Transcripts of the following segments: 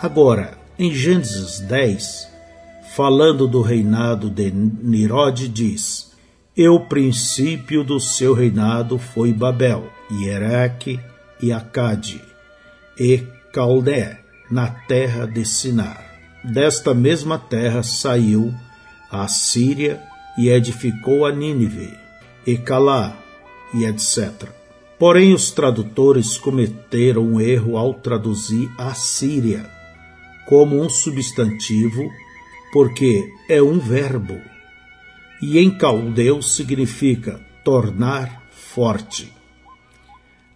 Agora, em Gênesis 10, falando do reinado de Nirod, diz: E o princípio do seu reinado foi Babel, e e Acade, e Caldé, na terra de Sinar. Desta mesma terra saiu a Síria e edificou a Nínive, e Calá, e etc. Porém, os tradutores cometeram um erro ao traduzir a Síria como um substantivo, porque é um verbo, e em caldeu significa tornar forte.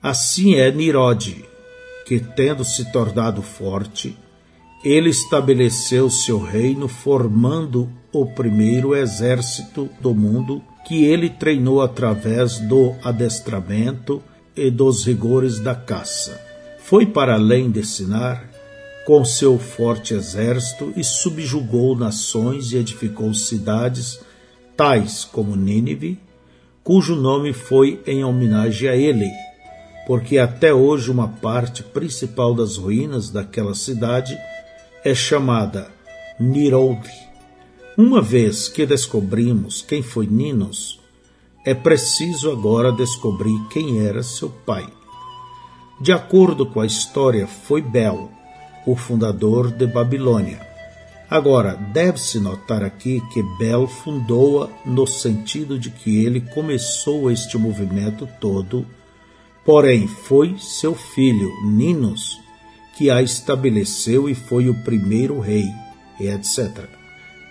Assim é Nirode, que tendo se tornado forte, ele estabeleceu seu reino formando o primeiro exército do mundo que ele treinou através do adestramento e dos rigores da caça. Foi para além de Sinar com seu forte exército e subjugou nações e edificou cidades, tais como Nínive, cujo nome foi em homenagem a ele, porque até hoje uma parte principal das ruínas daquela cidade é chamada Nirod. Uma vez que descobrimos quem foi Ninos, é preciso agora descobrir quem era seu pai. De acordo com a história, foi Bel, o fundador de Babilônia. Agora, deve-se notar aqui que Bel fundou-a no sentido de que ele começou este movimento todo, porém foi seu filho, Ninos, que a estabeleceu e foi o primeiro rei, etc.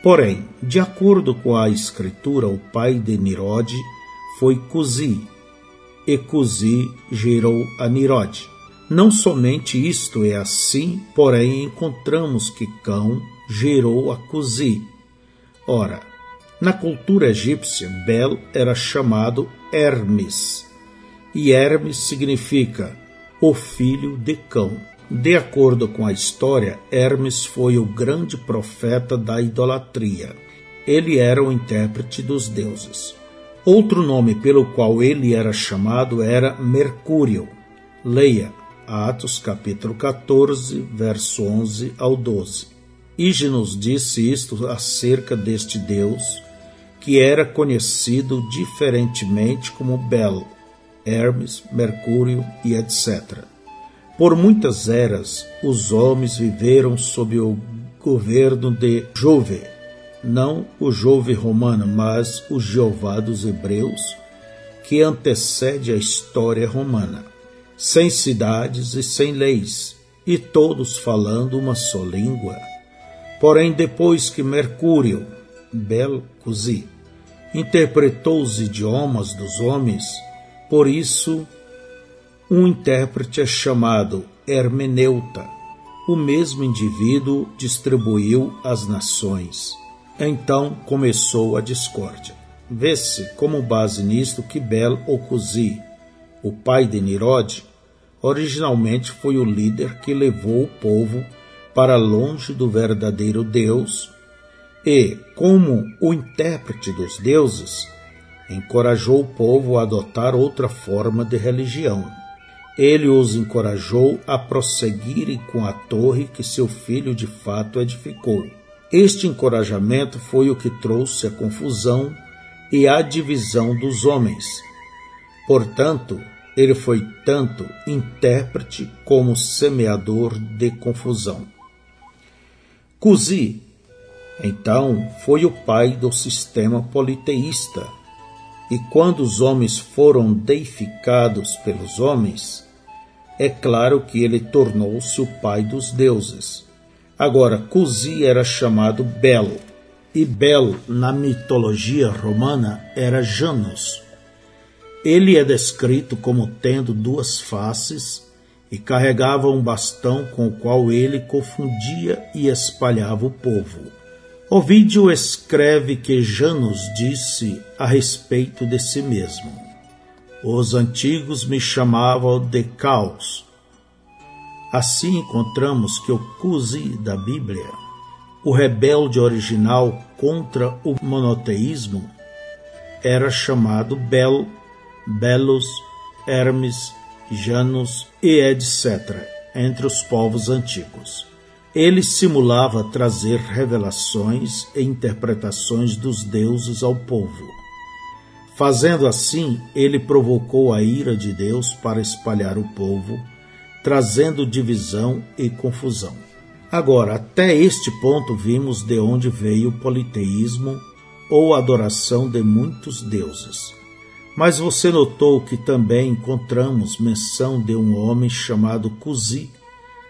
Porém, de acordo com a escritura, o pai de Nirode foi Cusi, e Cusi gerou a Nirode. Não somente isto é assim, porém encontramos que Cão gerou a Cusi. Ora, na cultura egípcia, Bel era chamado Hermes, e Hermes significa o filho de Cão. De acordo com a história, Hermes foi o grande profeta da idolatria. Ele era o intérprete dos deuses. Outro nome pelo qual ele era chamado era Mercúrio. Leia Atos capítulo 14, verso 11 ao 12. Ígenos disse isto acerca deste Deus, que era conhecido diferentemente como Bel, Hermes, Mercúrio e etc. Por muitas eras, os homens viveram sob o governo de Jove, não o Jove romano, mas o Jeová dos Hebreus, que antecede a história romana sem cidades e sem leis, e todos falando uma só língua. Porém, depois que Mercúrio, Bel Cusi, interpretou os idiomas dos homens, por isso um intérprete é chamado hermeneuta. O mesmo indivíduo distribuiu as nações. Então começou a discórdia. Vê-se como base nisto que Bel Cusi, o pai de Nirode, originalmente foi o líder que levou o povo para longe do verdadeiro Deus e, como o intérprete dos deuses, encorajou o povo a adotar outra forma de religião. Ele os encorajou a prosseguirem com a torre que seu filho de fato edificou. Este encorajamento foi o que trouxe a confusão e a divisão dos homens. Portanto, ele foi tanto intérprete como semeador de confusão. Cusi, então, foi o pai do sistema politeísta, e quando os homens foram deificados pelos homens, é claro que ele tornou-se o pai dos deuses. Agora, Cusi era chamado Belo, e Bel, na mitologia romana, era Janus, ele é descrito como tendo duas faces e carregava um bastão com o qual ele confundia e espalhava o povo. Ovídio escreve que Janus disse a respeito de si mesmo: Os antigos me chamavam de caos. Assim encontramos que o Cusi da Bíblia, o rebelde original contra o monoteísmo, era chamado Bel Belos, Hermes, Janus e etc., entre os povos antigos. Ele simulava trazer revelações e interpretações dos deuses ao povo. Fazendo assim, ele provocou a ira de Deus para espalhar o povo, trazendo divisão e confusão. Agora, até este ponto vimos de onde veio o politeísmo ou adoração de muitos deuses. Mas você notou que também encontramos menção de um homem chamado Cusi,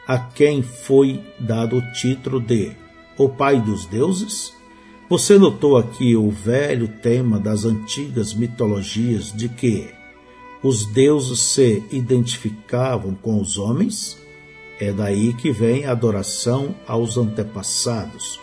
a quem foi dado o título de o Pai dos Deuses? Você notou aqui o velho tema das antigas mitologias de que os deuses se identificavam com os homens? É daí que vem a adoração aos antepassados.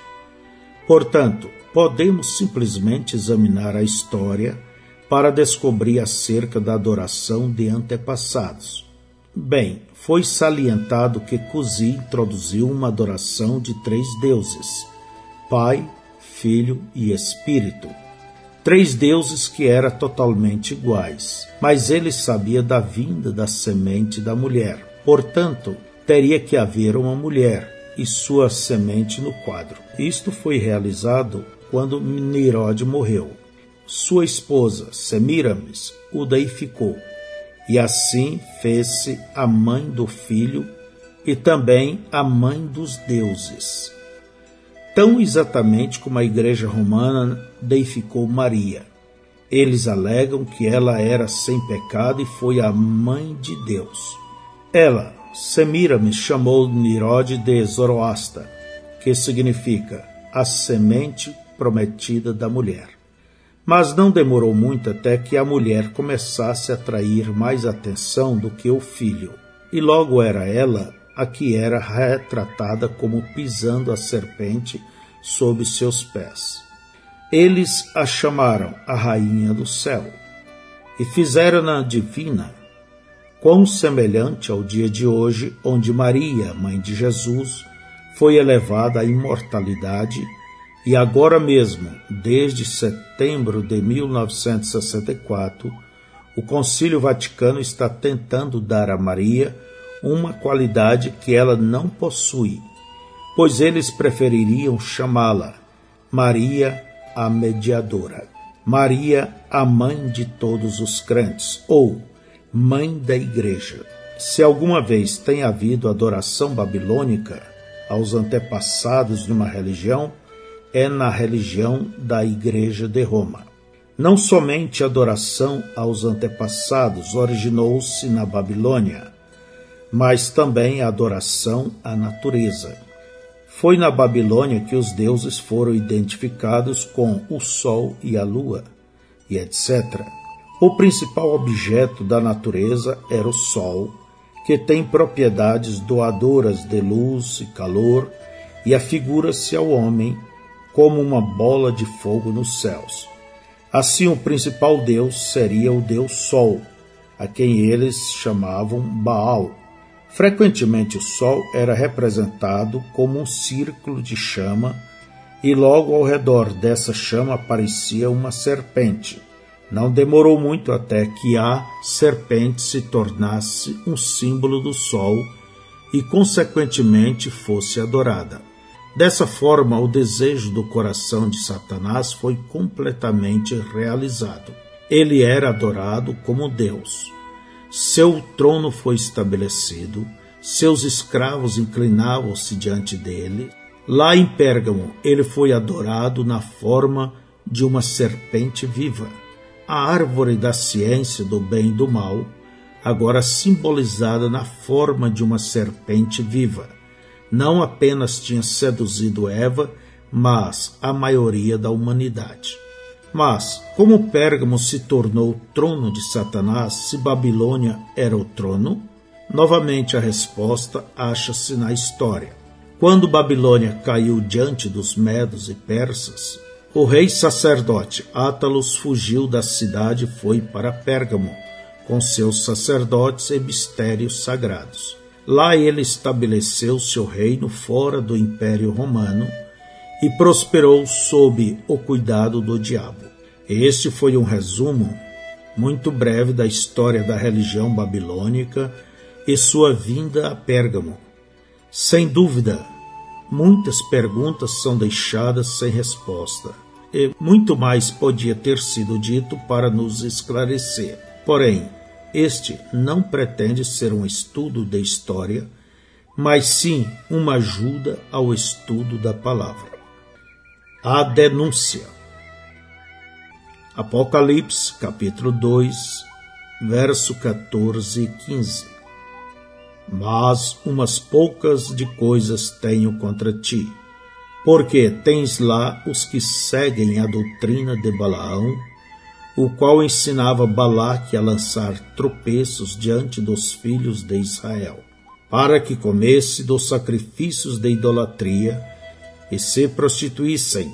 Portanto, podemos simplesmente examinar a história para descobrir acerca da adoração de antepassados. Bem, foi salientado que Cusi introduziu uma adoração de três deuses: Pai, Filho e Espírito. Três deuses que eram totalmente iguais, mas ele sabia da vinda da semente da mulher. Portanto, teria que haver uma mulher e sua semente no quadro. Isto foi realizado quando Nirod morreu. Sua esposa, Semiramis, o deificou e assim fez-se a mãe do filho e também a mãe dos deuses. Tão exatamente como a Igreja Romana deificou Maria. Eles alegam que ela era sem pecado e foi a mãe de Deus. Ela, Semiramis, chamou Nirode de Zoroasta, que significa a semente prometida da mulher. Mas não demorou muito até que a mulher começasse a atrair mais atenção do que o filho, e logo era ela a que era retratada como pisando a serpente sob seus pés. Eles a chamaram a Rainha do Céu e fizeram-na divina, quão semelhante ao dia de hoje, onde Maria, mãe de Jesus, foi elevada à imortalidade e agora mesmo, desde setembro de 1964, o Concílio Vaticano está tentando dar a Maria uma qualidade que ela não possui, pois eles prefeririam chamá-la Maria a Mediadora, Maria a Mãe de todos os crentes, ou Mãe da Igreja. Se alguma vez tem havido adoração babilônica aos antepassados de uma religião, é na religião da Igreja de Roma. Não somente a adoração aos antepassados originou-se na Babilônia, mas também a adoração à natureza. Foi na Babilônia que os deuses foram identificados com o Sol e a Lua, e etc. O principal objeto da natureza era o Sol, que tem propriedades doadoras de luz e calor, e afigura-se ao homem como uma bola de fogo nos céus. Assim, o principal deus seria o deus Sol, a quem eles chamavam Baal. Frequentemente, o Sol era representado como um círculo de chama, e logo ao redor dessa chama aparecia uma serpente. Não demorou muito até que a serpente se tornasse um símbolo do Sol e, consequentemente, fosse adorada. Dessa forma, o desejo do coração de Satanás foi completamente realizado. Ele era adorado como Deus. Seu trono foi estabelecido, seus escravos inclinavam-se diante dele. Lá em Pérgamo, ele foi adorado na forma de uma serpente viva. A árvore da ciência do bem e do mal, agora simbolizada na forma de uma serpente viva não apenas tinha seduzido Eva, mas a maioria da humanidade. Mas, como Pérgamo se tornou o trono de Satanás, se Babilônia era o trono? Novamente a resposta acha-se na história. Quando Babilônia caiu diante dos medos e persas, o rei sacerdote Átalos fugiu da cidade e foi para Pérgamo, com seus sacerdotes e mistérios sagrados. Lá ele estabeleceu seu reino fora do Império Romano e prosperou sob o cuidado do diabo. Este foi um resumo muito breve da história da religião babilônica e sua vinda a Pérgamo. Sem dúvida, muitas perguntas são deixadas sem resposta. E muito mais podia ter sido dito para nos esclarecer. Porém, este não pretende ser um estudo de história, mas sim uma ajuda ao estudo da palavra. A denúncia. Apocalipse, capítulo 2, verso 14 e 15. Mas umas poucas de coisas tenho contra ti, porque tens lá os que seguem a doutrina de Balaão, o qual ensinava Balaque a lançar tropeços diante dos filhos de Israel, para que comesse dos sacrifícios de idolatria e se prostituíssem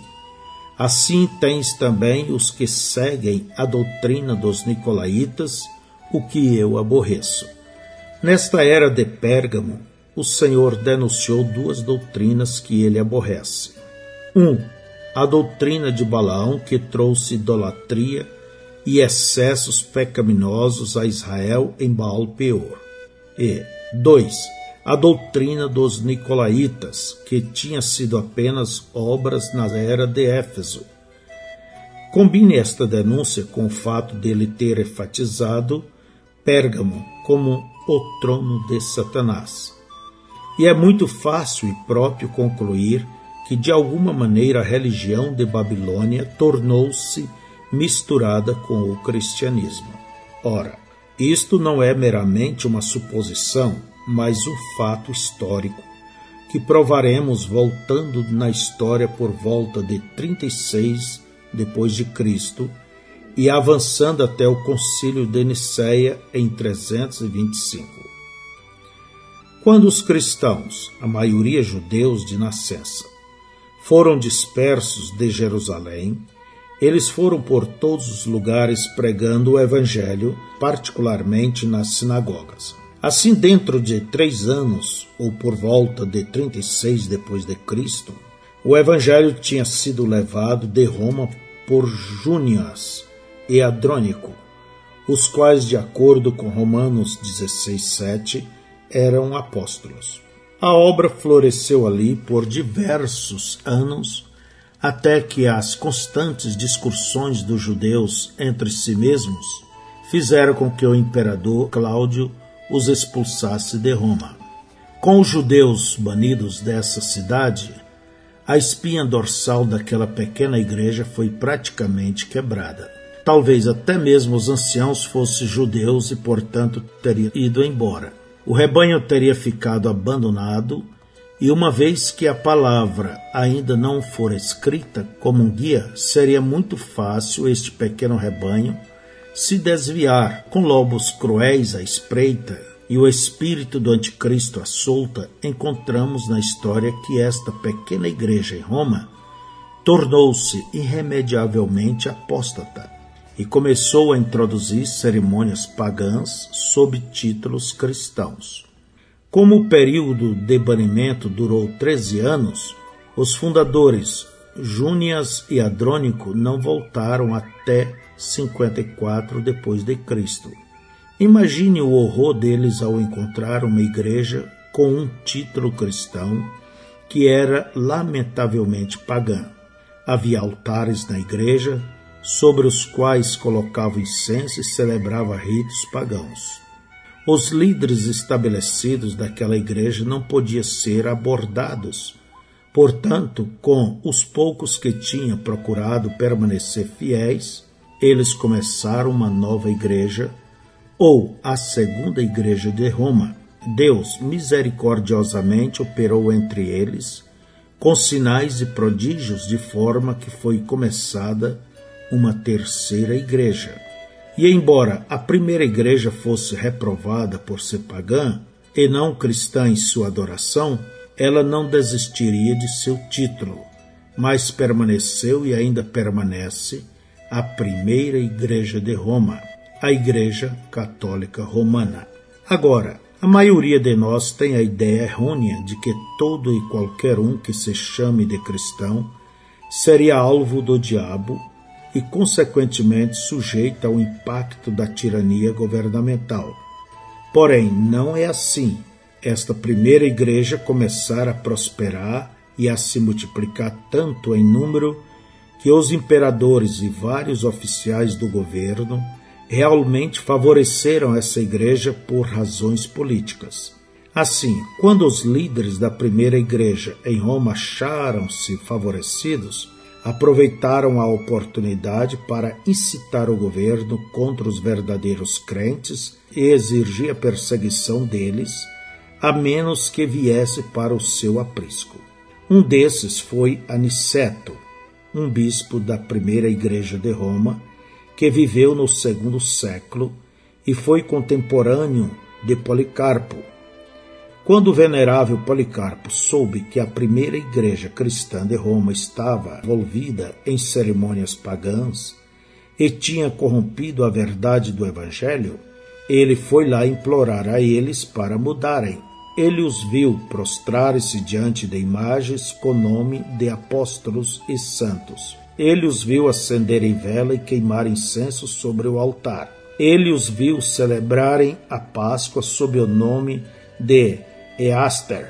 Assim tens também os que seguem a doutrina dos nicolaítas, o que eu aborreço. Nesta era de Pérgamo, o Senhor denunciou duas doutrinas que ele aborrece. Um, a doutrina de Balaão, que trouxe idolatria e excessos pecaminosos a Israel em Baal Peor. E, dois, a doutrina dos nicolaítas, que tinha sido apenas obras na era de Éfeso. Combine esta denúncia com o fato dele ter enfatizado Pérgamo como o trono de Satanás. E é muito fácil e próprio concluir que de alguma maneira a religião de Babilônia tornou-se misturada com o cristianismo. Ora, isto não é meramente uma suposição, mas um fato histórico que provaremos voltando na história por volta de 36 depois de Cristo e avançando até o Concílio de Nicéia em 325. Quando os cristãos, a maioria judeus de nascença, foram dispersos de Jerusalém, eles foram por todos os lugares pregando o Evangelho, particularmente nas sinagogas. Assim, dentro de três anos, ou por volta de 36 depois de Cristo, o Evangelho tinha sido levado de Roma por Júnias e Adrônico, os quais, de acordo com Romanos 16:7, eram apóstolos. A obra floresceu ali por diversos anos, até que as constantes discussões dos judeus entre si mesmos fizeram com que o imperador Cláudio os expulsasse de Roma. Com os judeus banidos dessa cidade, a espinha dorsal daquela pequena igreja foi praticamente quebrada. Talvez até mesmo os anciãos fossem judeus e, portanto, teriam ido embora. O rebanho teria ficado abandonado, e uma vez que a palavra ainda não for escrita como um guia, seria muito fácil este pequeno rebanho se desviar com lobos cruéis à espreita e o espírito do anticristo à solta, encontramos na história que esta pequena igreja em Roma tornou-se irremediavelmente apóstata e começou a introduzir cerimônias pagãs sob títulos cristãos. Como o período de banimento durou 13 anos, os fundadores Júnias e Adrônico não voltaram até 54 depois de Cristo. Imagine o horror deles ao encontrar uma igreja com um título cristão que era lamentavelmente pagã. Havia altares na igreja sobre os quais colocava incenso e celebrava ritos pagãos. Os líderes estabelecidos daquela igreja não podiam ser abordados. Portanto, com os poucos que tinha procurado permanecer fiéis, eles começaram uma nova igreja, ou a segunda igreja de Roma. Deus misericordiosamente operou entre eles, com sinais e prodígios, de forma que foi começada uma terceira igreja. E embora a primeira igreja fosse reprovada por ser pagã e não cristã em sua adoração, ela não desistiria de seu título, mas permaneceu e ainda permanece a primeira igreja de Roma, a Igreja Católica Romana. Agora, a maioria de nós tem a ideia errônea de que todo e qualquer um que se chame de cristão seria alvo do diabo e, consequentemente, sujeito ao impacto da tirania governamental. Porém, não é assim. Esta primeira igreja começara a prosperar e a se multiplicar tanto em número que os imperadores e vários oficiais do governo realmente favoreceram essa igreja por razões políticas. Assim, quando os líderes da primeira igreja em Roma acharam-se favorecidos, aproveitaram a oportunidade para incitar o governo contra os verdadeiros crentes e exigir a perseguição deles, a menos que viesse para o seu aprisco. Um desses foi Aniceto, um bispo da primeira igreja de Roma, que viveu no segundo século e foi contemporâneo de Policarpo. Quando o venerável Policarpo soube que a primeira igreja cristã de Roma estava envolvida em cerimônias pagãs e tinha corrompido a verdade do Evangelho, ele foi lá implorar a eles para mudarem. Ele os viu prostrar-se diante de imagens com nome de apóstolos e santos ele os viu acenderem vela e queimar incenso sobre o altar. Ele os viu celebrarem a Páscoa sob o nome de Easter,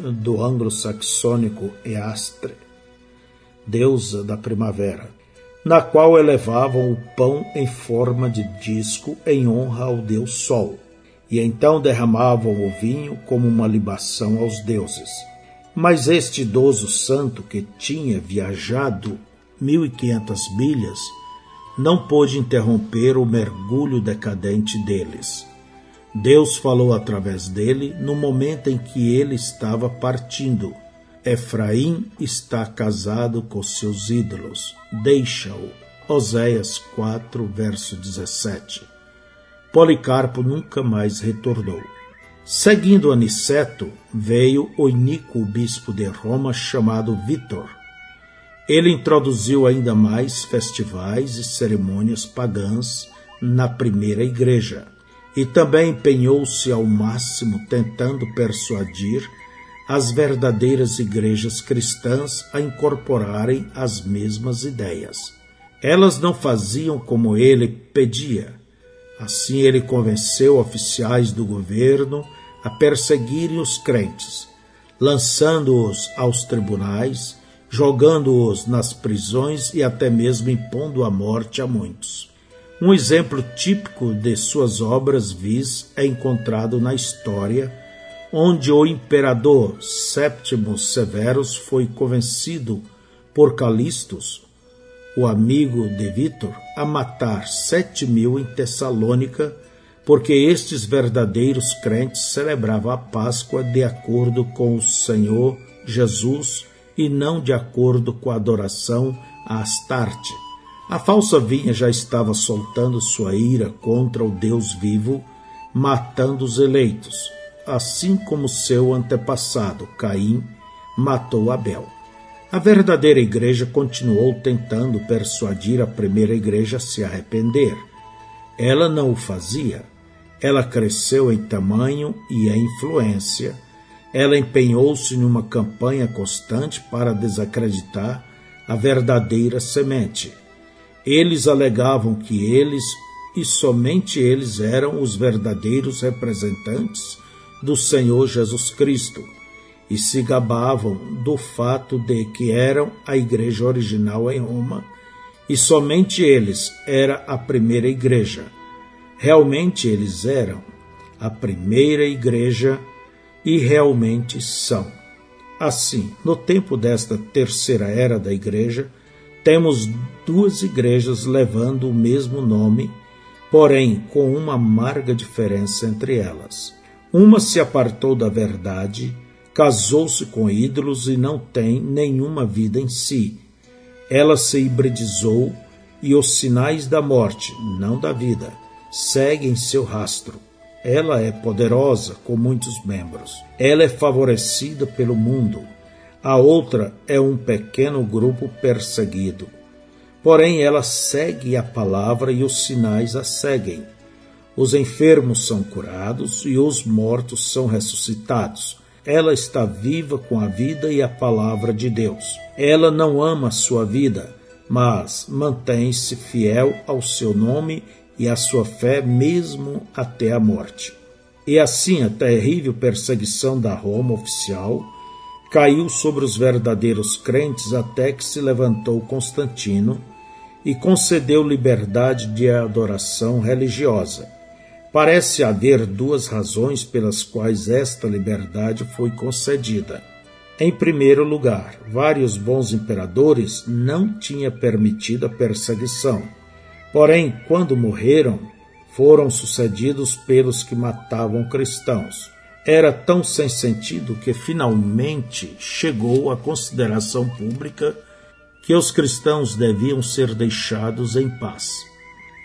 do anglo-saxônico Eastre, deusa da primavera, na qual elevavam o pão em forma de disco em honra ao deus Sol, e então derramavam o vinho como uma libação aos deuses. Mas este idoso santo que tinha viajado 1.500 milhas, não pôde interromper o mergulho decadente deles. Deus falou através dele no momento em que ele estava partindo. Efraim está casado com seus ídolos. Deixa-o. Oséias 4, verso 17. Policarpo nunca mais retornou. Seguindo Aniceto, veio o iníquo bispo de Roma chamado Vitor ele introduziu ainda mais festivais e cerimônias pagãs na primeira igreja e também empenhou-se ao máximo tentando persuadir as verdadeiras igrejas cristãs a incorporarem as mesmas ideias. Elas não faziam como ele pedia. Assim, ele convenceu oficiais do governo a perseguirem os crentes, lançando-os aos tribunais jogando-os nas prisões e até mesmo impondo a morte a muitos. Um exemplo típico de suas obras vis é encontrado na história, onde o imperador Séptimo Severus foi convencido por Calistos, o amigo de Vítor, a matar sete mil em Tessalônica, porque estes verdadeiros crentes celebravam a Páscoa de acordo com o Senhor Jesus e não de acordo com a adoração a Astarte. A falsa vinha já estava soltando sua ira contra o Deus vivo, matando os eleitos, assim como seu antepassado, Caim, matou Abel. A verdadeira igreja continuou tentando persuadir a primeira igreja a se arrepender. Ela não o fazia. Ela cresceu em tamanho e em influência ela empenhou-se numa campanha constante para desacreditar a verdadeira semente. Eles alegavam que eles e somente eles eram os verdadeiros representantes do Senhor Jesus Cristo e se gabavam do fato de que eram a igreja original em Roma e somente eles era a primeira igreja. Realmente eles eram a primeira igreja e realmente são. Assim, no tempo desta terceira era da Igreja, temos duas igrejas levando o mesmo nome, porém com uma amarga diferença entre elas. Uma se apartou da verdade, casou-se com ídolos e não tem nenhuma vida em si. Ela se hibridizou e os sinais da morte, não da vida, seguem seu rastro. Ela é poderosa, com muitos membros. Ela é favorecida pelo mundo. A outra é um pequeno grupo perseguido. Porém, ela segue a palavra e os sinais a seguem. Os enfermos são curados e os mortos são ressuscitados. Ela está viva com a vida e a palavra de Deus. Ela não ama sua vida, mas mantém-se fiel ao seu nome e a sua fé mesmo até a morte. E assim a terrível perseguição da Roma oficial caiu sobre os verdadeiros crentes até que se levantou Constantino e concedeu liberdade de adoração religiosa. Parece haver duas razões pelas quais esta liberdade foi concedida. Em primeiro lugar, vários bons imperadores não tinham permitido a perseguição. Porém, quando morreram, foram sucedidos pelos que matavam cristãos era tão sem sentido que finalmente chegou à consideração pública que os cristãos deviam ser deixados em paz.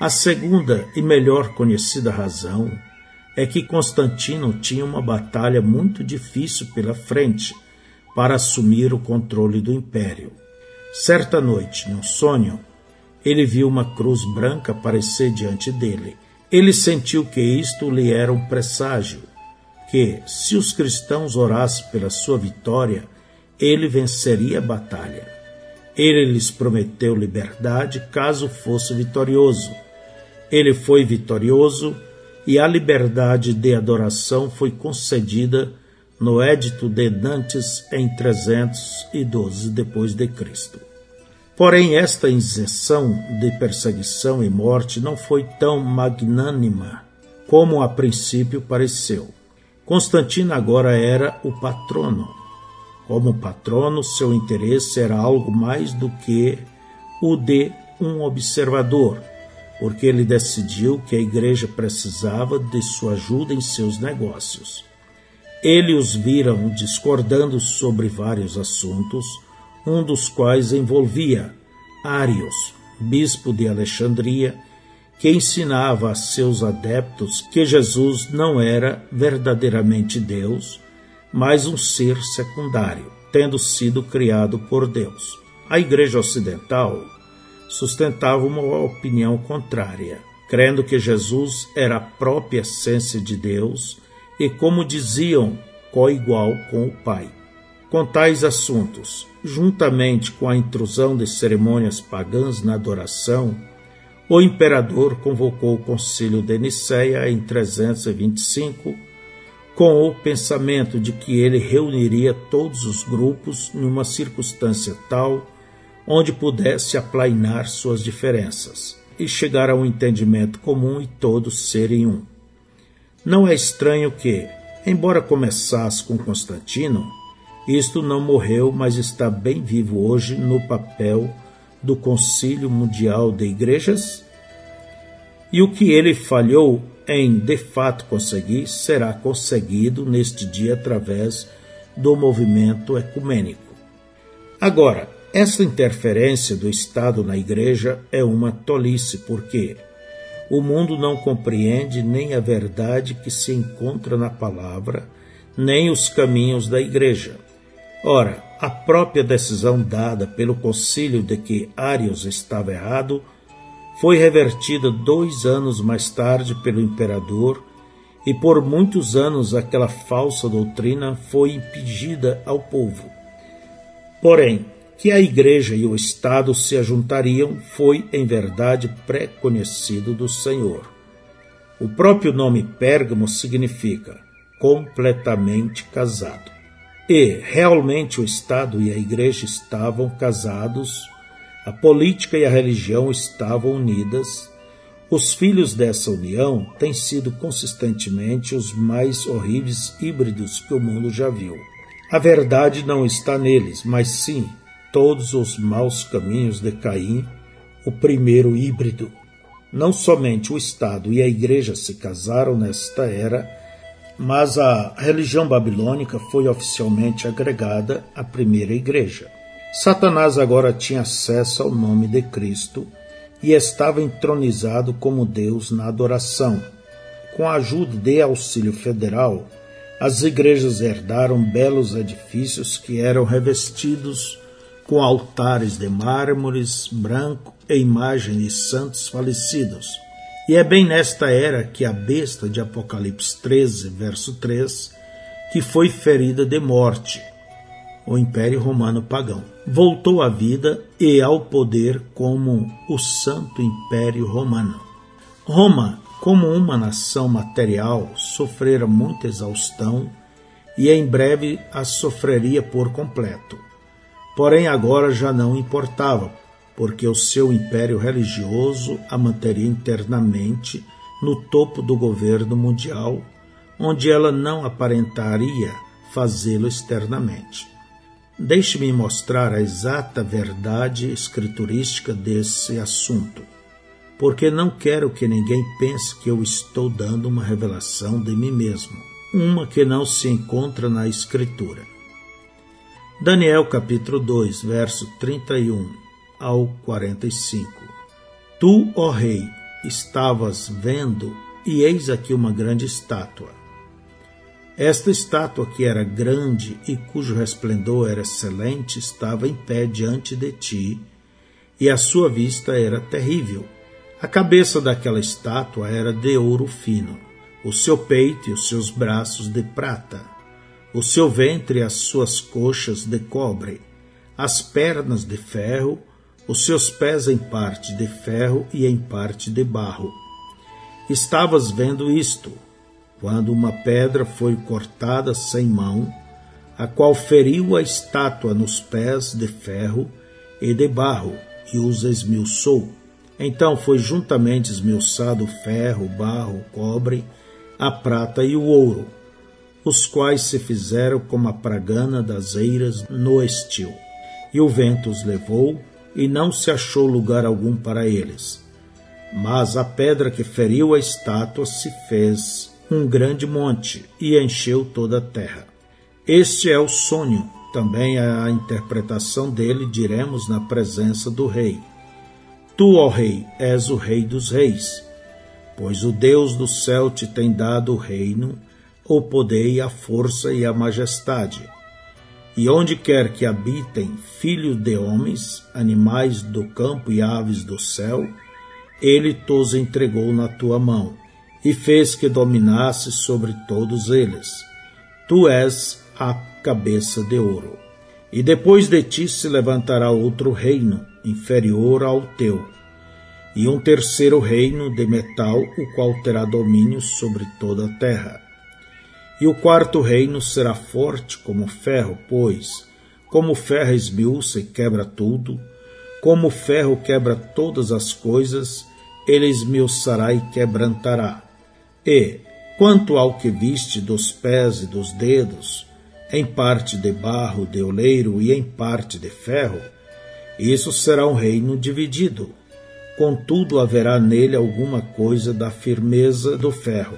A segunda e melhor conhecida razão é que Constantino tinha uma batalha muito difícil pela frente para assumir o controle do império. Certa noite, num sonho, ele viu uma cruz branca aparecer diante dele. Ele sentiu que isto lhe era um presságio que, se os cristãos orassem pela sua vitória, ele venceria a batalha. Ele lhes prometeu liberdade caso fosse vitorioso. Ele foi vitorioso e a liberdade de adoração foi concedida no Edito de Nantes em 312 depois de Cristo. Porém, esta isenção de perseguição e morte não foi tão magnânima como a princípio pareceu. Constantino agora era o patrono. Como patrono, seu interesse era algo mais do que o de um observador, porque ele decidiu que a igreja precisava de sua ajuda em seus negócios. Ele os viram discordando sobre vários assuntos, um dos quais envolvia Arios, bispo de Alexandria, que ensinava a seus adeptos que Jesus não era verdadeiramente Deus, mas um ser secundário, tendo sido criado por Deus. A Igreja Ocidental sustentava uma opinião contrária, crendo que Jesus era a própria essência de Deus e, como diziam, co-igual com o Pai. Com tais assuntos, juntamente com a intrusão de cerimônias pagãs na adoração, o imperador convocou o concílio de Nicéia em 325 com o pensamento de que ele reuniria todos os grupos numa circunstância tal onde pudesse aplainar suas diferenças e chegar a um entendimento comum e todos serem um. Não é estranho que, embora começasse com Constantino, isto não morreu, mas está bem vivo hoje no papel do Concílio Mundial de Igrejas, e o que ele falhou em de fato conseguir será conseguido neste dia através do movimento ecumênico. Agora, essa interferência do Estado na Igreja é uma tolice, porque o mundo não compreende nem a verdade que se encontra na palavra, nem os caminhos da Igreja. Ora, a própria decisão dada pelo concílio de que Arius estava errado foi revertida dois anos mais tarde pelo imperador e por muitos anos aquela falsa doutrina foi impingida ao povo. Porém, que a Igreja e o Estado se ajuntariam foi, em verdade, pré-conhecido do Senhor. O próprio nome Pérgamo significa completamente casado. E realmente o Estado e a Igreja estavam casados, a política e a religião estavam unidas. Os filhos dessa união têm sido consistentemente os mais horríveis híbridos que o mundo já viu. A verdade não está neles, mas sim todos os maus caminhos de Caim, o primeiro híbrido. Não somente o Estado e a Igreja se casaram nesta era, mas a religião babilônica foi oficialmente agregada à primeira igreja. Satanás agora tinha acesso ao nome de Cristo e estava entronizado como Deus na adoração. Com a ajuda de auxílio federal, as igrejas herdaram belos edifícios que eram revestidos com altares de mármores branco e imagens de santos falecidos e é bem nesta era que a besta de Apocalipse 13, verso 3, que foi ferida de morte, o Império Romano pagão, voltou à vida e ao poder como o Santo Império Romano. Roma, como uma nação material, sofrera muita exaustão e em breve as sofreria por completo. Porém, agora já não importava, porque o seu império religioso a manteria internamente no topo do governo mundial, onde ela não aparentaria fazê-lo externamente. Deixe-me mostrar a exata verdade escriturística desse assunto, porque não quero que ninguém pense que eu estou dando uma revelação de mim mesmo, uma que não se encontra na Escritura. Daniel capítulo 2, verso 31 ao 45. Tu, ó rei, estavas vendo, e eis aqui uma grande estátua esta estátua, que era grande e cujo resplendor era excelente, estava em pé diante de ti, e a sua vista era terrível. A cabeça daquela estátua era de ouro fino, o seu peito e os seus braços de prata, o seu ventre e as suas coxas de cobre, as pernas de ferro, os seus pés em parte de ferro e em parte de barro. Estavas vendo isto, quando uma pedra foi cortada sem mão, a qual feriu a estátua nos pés de ferro e de barro, e os esmiuçou. Então foi juntamente esmiuçado o ferro, o barro, o cobre, a prata e o ouro, os quais se fizeram como a pragana das eiras no estio. E o vento os levou, e não se achou lugar algum para eles. Mas a pedra que feriu a estátua se fez um grande monte e encheu toda a terra. Este é o sonho, também a interpretação dele diremos na presença do rei. Tu, ó rei, és o rei dos reis, pois o Deus do céu te tem dado o reino, o poder e a força e a majestade. E onde quer que habitem filhos de homens, animais do campo e aves do céu, ele tos entregou na tua mão e fez que dominasse sobre todos eles. Tu és a cabeça de ouro. E depois de ti se levantará outro reino, inferior ao teu, e um terceiro reino de metal, o qual terá domínio sobre toda a terra. E o quarto reino será forte como ferro, pois, como ferro esmiuça e quebra tudo, como ferro quebra todas as coisas, ele esmiuçará e quebrantará. E, quanto ao que viste dos pés e dos dedos, em parte de barro de oleiro e em parte de ferro, isso será um reino dividido. Contudo, haverá nele alguma coisa da firmeza do ferro,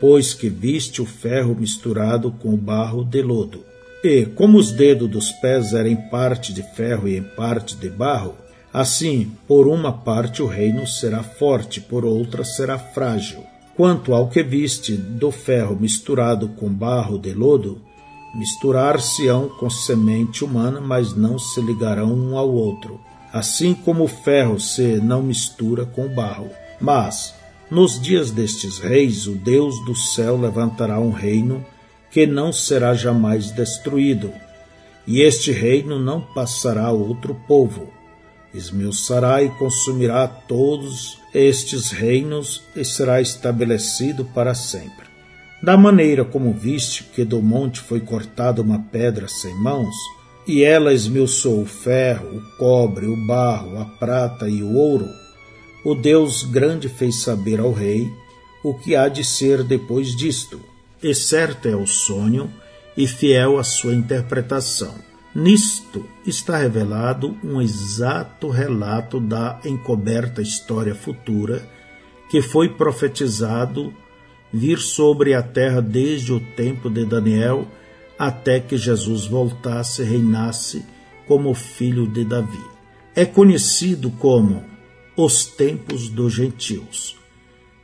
pois que viste o ferro misturado com o barro de lodo. E, como os dedos dos pés eram em parte de ferro e em parte de barro, assim, por uma parte o reino será forte, por outra será frágil. Quanto ao que viste do ferro misturado com barro de lodo, misturar-se-ão com semente humana, mas não se ligarão um ao outro, assim como o ferro se não mistura com o barro. Mas, nos dias destes reis, o Deus do céu levantará um reino que não será jamais destruído, e este reino não passará a outro povo esmiuçará e consumirá todos estes reinos e será estabelecido para sempre. Da maneira como viste que do monte foi cortada uma pedra sem mãos, e ela esmiuçou o ferro, o cobre, o barro, a prata e o ouro, o Deus grande fez saber ao rei o que há de ser depois disto. E certo é o sonho e fiel a sua interpretação. Nisto está revelado um exato relato da encoberta história futura que foi profetizado vir sobre a terra desde o tempo de Daniel até que Jesus voltasse e reinasse como filho de Davi. É conhecido como os tempos dos gentios.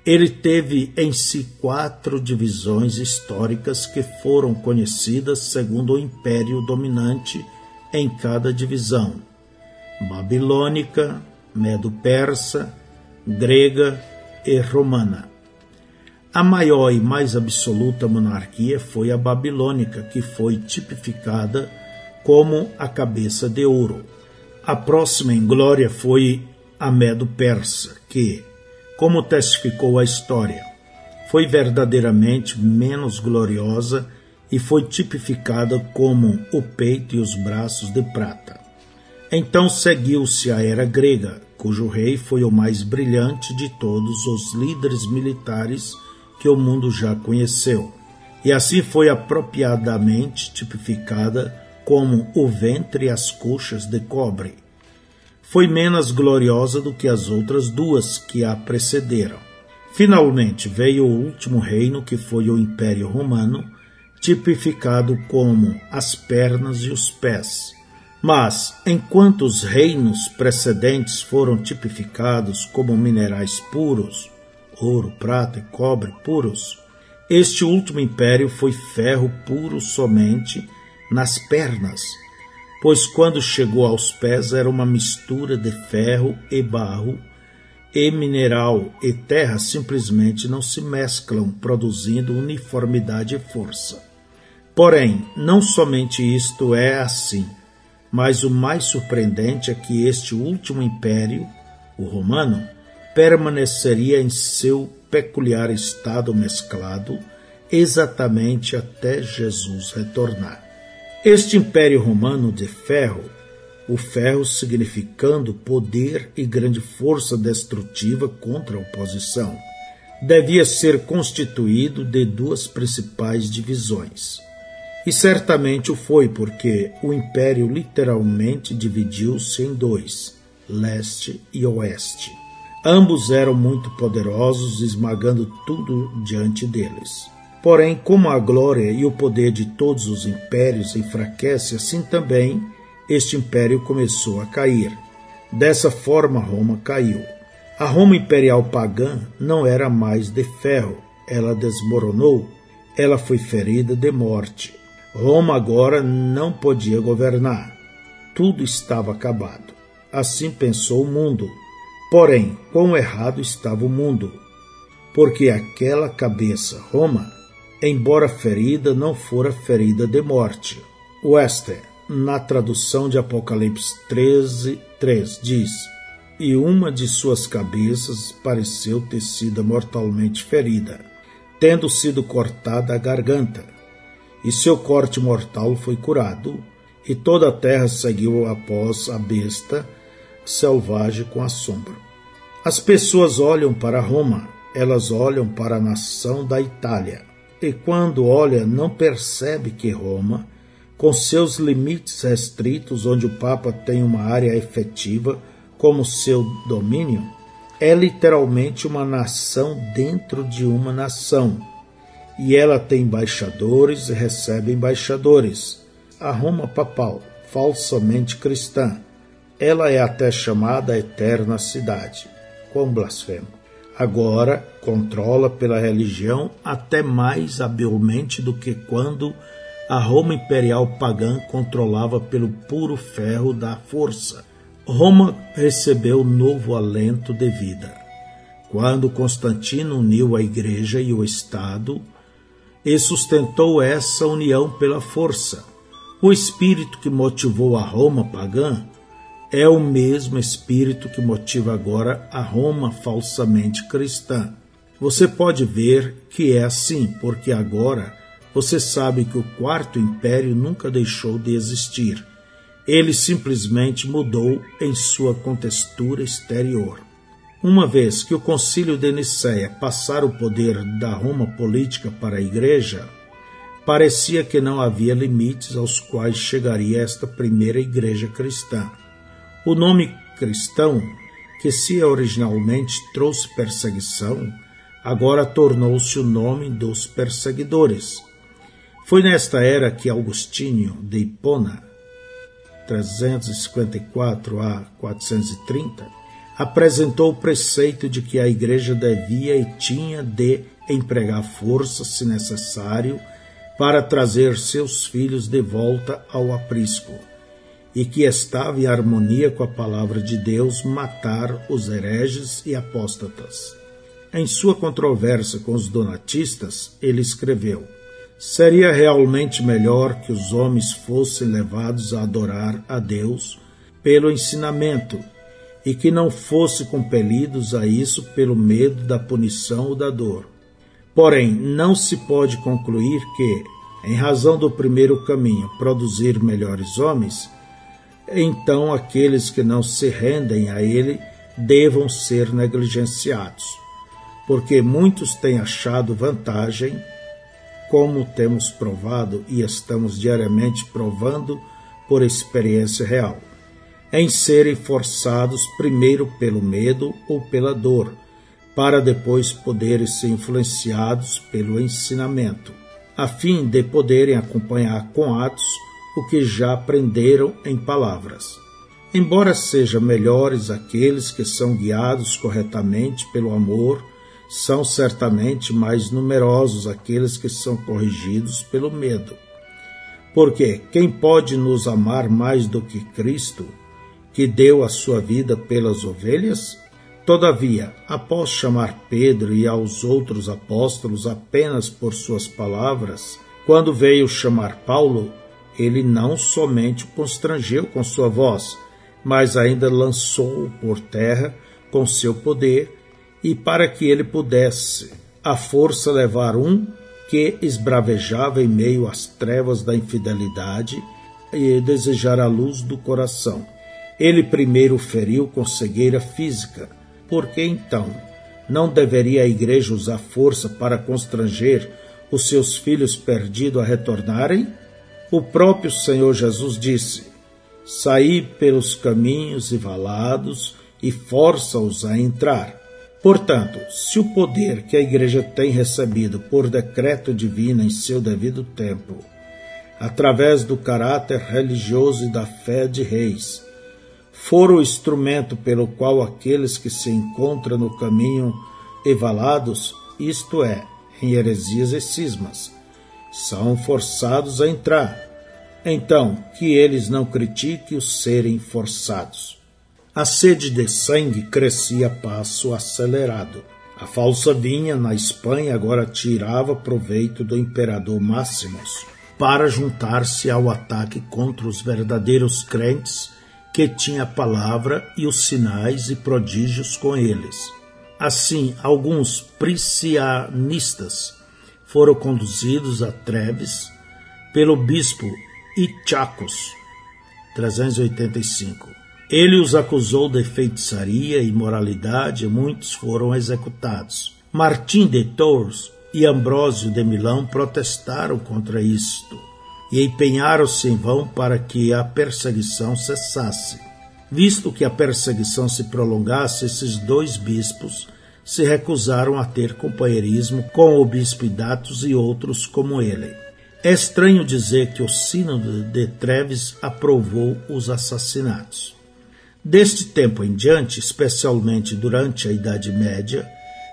Ele teve em si quatro divisões históricas que foram conhecidas segundo o império dominante em cada divisão: babilônica, medo-persa, grega e romana. A maior e mais absoluta monarquia foi a babilônica, que foi tipificada como a cabeça de ouro. A próxima em glória foi a Medo-Persa, que, como testificou a história, foi verdadeiramente menos gloriosa e foi tipificada como o peito e os braços de prata. Então seguiu-se a era grega, cujo rei foi o mais brilhante de todos os líderes militares que o mundo já conheceu, e assim foi apropriadamente tipificada como o ventre e as coxas de cobre. Foi menos gloriosa do que as outras duas que a precederam. Finalmente veio o último reino, que foi o Império Romano, tipificado como as pernas e os pés. Mas, enquanto os reinos precedentes foram tipificados como minerais puros, ouro, prata e cobre puros, este último império foi ferro puro somente nas pernas, pois quando chegou aos pés era uma mistura de ferro e barro, e mineral e terra simplesmente não se mesclam, produzindo uniformidade e força. Porém, não somente isto é assim, mas o mais surpreendente é que este último império, o romano, permaneceria em seu peculiar estado mesclado exatamente até Jesus retornar. Este Império Romano de ferro, o ferro significando poder e grande força destrutiva contra a oposição, devia ser constituído de duas principais divisões. E certamente o foi, porque o império literalmente dividiu-se em dois, leste e oeste. Ambos eram muito poderosos, esmagando tudo diante deles. Porém, como a glória e o poder de todos os impérios enfraquece, assim também este império começou a cair. Dessa forma, Roma caiu. A Roma imperial pagã não era mais de ferro, ela desmoronou, ela foi ferida de morte. Roma agora não podia governar. Tudo estava acabado. Assim pensou o mundo. Porém, quão errado estava o mundo, porque aquela cabeça, Roma, embora ferida, não fora ferida de morte. Wester, na tradução de Apocalipse 13, 3, diz: E uma de suas cabeças pareceu ter sido mortalmente ferida, tendo sido cortada a garganta. E seu corte mortal foi curado, e toda a terra seguiu após a besta selvagem com assombro. As pessoas olham para Roma, elas olham para a nação da Itália e quando olha não percebe que Roma, com seus limites restritos, onde o Papa tem uma área efetiva como seu domínio, é literalmente uma nação dentro de uma nação. E ela tem embaixadores e recebe embaixadores. A Roma papal, falsamente cristã, ela é até chamada a eterna cidade. Quão blasfemo! Agora controla pela religião até mais habilmente do que quando a Roma imperial pagã controlava pelo puro ferro da força. Roma recebeu novo alento de vida. Quando Constantino uniu a Igreja e o Estado e sustentou essa união pela força, o espírito que motivou a Roma pagã é o mesmo espírito que motiva agora a Roma falsamente cristã. Você pode ver que é assim, porque agora você sabe que o Quarto Império nunca deixou de existir. Ele simplesmente mudou em sua contextura exterior. Uma vez que o Concílio de Nicéia passara o poder da Roma política para a Igreja, parecia que não havia limites aos quais chegaria esta primeira igreja cristã. O nome cristão, que se originalmente trouxe perseguição, agora tornou-se o nome dos perseguidores. Foi nesta era que Augustinho de Hipona, 354 a 430, apresentou o preceito de que a igreja devia e tinha de empregar força, se necessário, para trazer seus filhos de volta ao aprisco e que estava em harmonia com a palavra de Deus matar os hereges e apóstatas. Em sua controvérsia com os donatistas, ele escreveu: Seria realmente melhor que os homens fossem levados a adorar a Deus pelo ensinamento e que não fossem compelidos a isso pelo medo da punição ou da dor. Porém, não se pode concluir que, em razão do primeiro caminho, produzir melhores homens, então aqueles que não se rendem a ele devam ser negligenciados, porque muitos têm achado vantagem, como temos provado e estamos diariamente provando por experiência real, em serem forçados primeiro pelo medo ou pela dor, para depois poderem ser influenciados pelo ensinamento, a fim de poderem acompanhar com atos o que já aprenderam em palavras. Embora sejam melhores aqueles que são guiados corretamente pelo amor, são certamente mais numerosos aqueles que são corrigidos pelo medo. Porque quem pode nos amar mais do que Cristo, que deu a sua vida pelas ovelhas? Todavia, após chamar Pedro e aos outros apóstolos apenas por suas palavras, quando veio chamar Paulo, ele não somente o constrangeu com sua voz, mas ainda lançou-o por terra com seu poder, e para que ele pudesse à força levar um que esbravejava em meio às trevas da infidelidade e desejar a luz do coração. Ele primeiro feriu com cegueira física, porque então não deveria a igreja usar força para constranger os seus filhos perdidos a retornarem? O próprio Senhor Jesus disse: Saí pelos caminhos e valados e força-os a entrar. Portanto, se o poder que a Igreja tem recebido por decreto divino em seu devido tempo, através do caráter religioso e da fé de reis, for o instrumento pelo qual aqueles que se encontram no caminho evalados, isto é, em heresias e cismas, são forçados a entrar, então, que eles não critiquem os serem forçados. A sede de sangue crescia a passo acelerado. A falsa vinha na Espanha agora tirava proveito do imperador Máximos para juntar-se ao ataque contra os verdadeiros crentes que tinha a palavra e os sinais e prodígios com eles. Assim, alguns priscianistas foram conduzidos a Treves pelo bispo Ichacos, 385. Ele os acusou de feitiçaria e imoralidade e muitos foram executados. Martim de Tours e Ambrósio de Milão protestaram contra isto e empenharam-se em vão para que a perseguição cessasse. Visto que a perseguição se prolongasse, esses dois bispos se recusaram a ter companheirismo com o bispo Datos e outros como ele. É estranho dizer que o Sínodo de Treves aprovou os assassinatos. Deste tempo em diante, especialmente durante a Idade Média,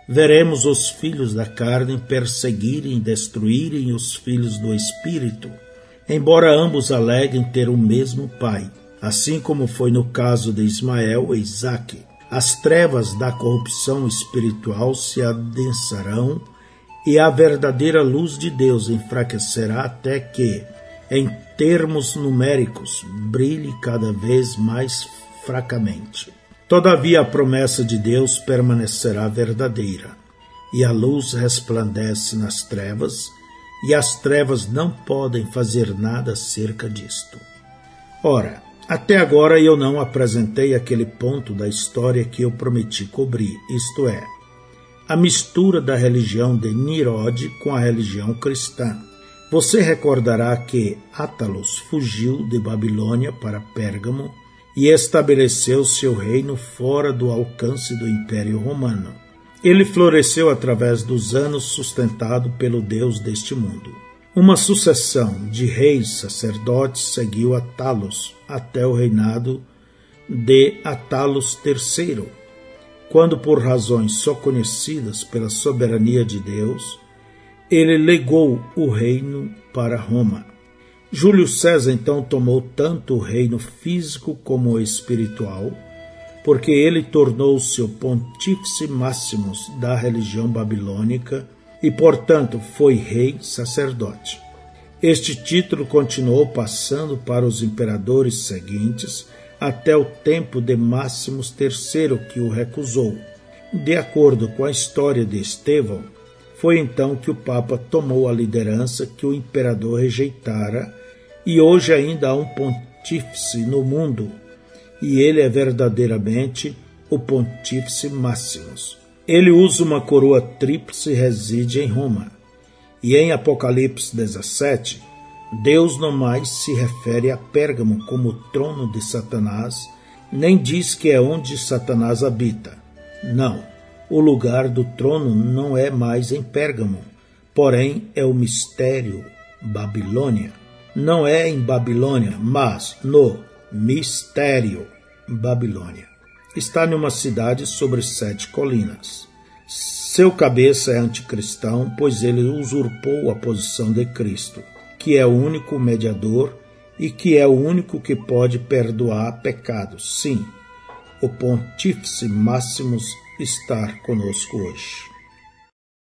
veremos os filhos da carne perseguirem e destruírem os filhos do Espírito, embora ambos aleguem ter o mesmo pai, assim como foi no caso de Ismael e Isaque. As trevas da corrupção espiritual se adensarão e a verdadeira luz de Deus enfraquecerá até que, em termos numéricos, brilhe cada vez mais fracamente. Todavia, a promessa de Deus permanecerá verdadeira, e a luz resplandece nas trevas, e as trevas não podem fazer nada acerca disto. Ora, até agora eu não apresentei aquele ponto da história que eu prometi cobrir, isto é, a mistura da religião de Nirode com a religião cristã. Você recordará que Átalos fugiu de Babilônia para Pérgamo e estabeleceu seu reino fora do alcance do Império Romano. Ele floresceu através dos anos sustentado pelo Deus deste mundo. Uma sucessão de reis sacerdotes seguiu Atalos até o reinado de Atalos III, quando, por razões só conhecidas pela soberania de Deus, ele legou o reino para Roma. Júlio César então tomou tanto o reino físico como o espiritual, porque ele tornou-se o pontífice máximo da religião babilônica e, portanto, foi rei sacerdote. Este título continuou passando para os imperadores seguintes até o tempo de Máximos III, que o recusou. De acordo com a história de Estevão, Foi então que o Papa tomou a liderança que o imperador rejeitara, e hoje ainda há um pontífice no mundo, e ele é verdadeiramente o Pontífice Máximos. Ele usa uma coroa tríplice e reside em Roma. E em Apocalipse 17, Deus não mais se refere a Pérgamo como trono de Satanás, nem diz que é onde Satanás habita. Não, o lugar do trono não é mais em Pérgamo, porém é o mistério Babilônia. Não é em Babilônia, mas no mistério Babilônia. Está numa cidade sobre sete colinas. Seu cabeça é anticristão, pois ele usurpou a posição de Cristo, que é o único mediador e que é o único que pode perdoar pecados. Sim, o Pontífice Máximos estar conosco hoje.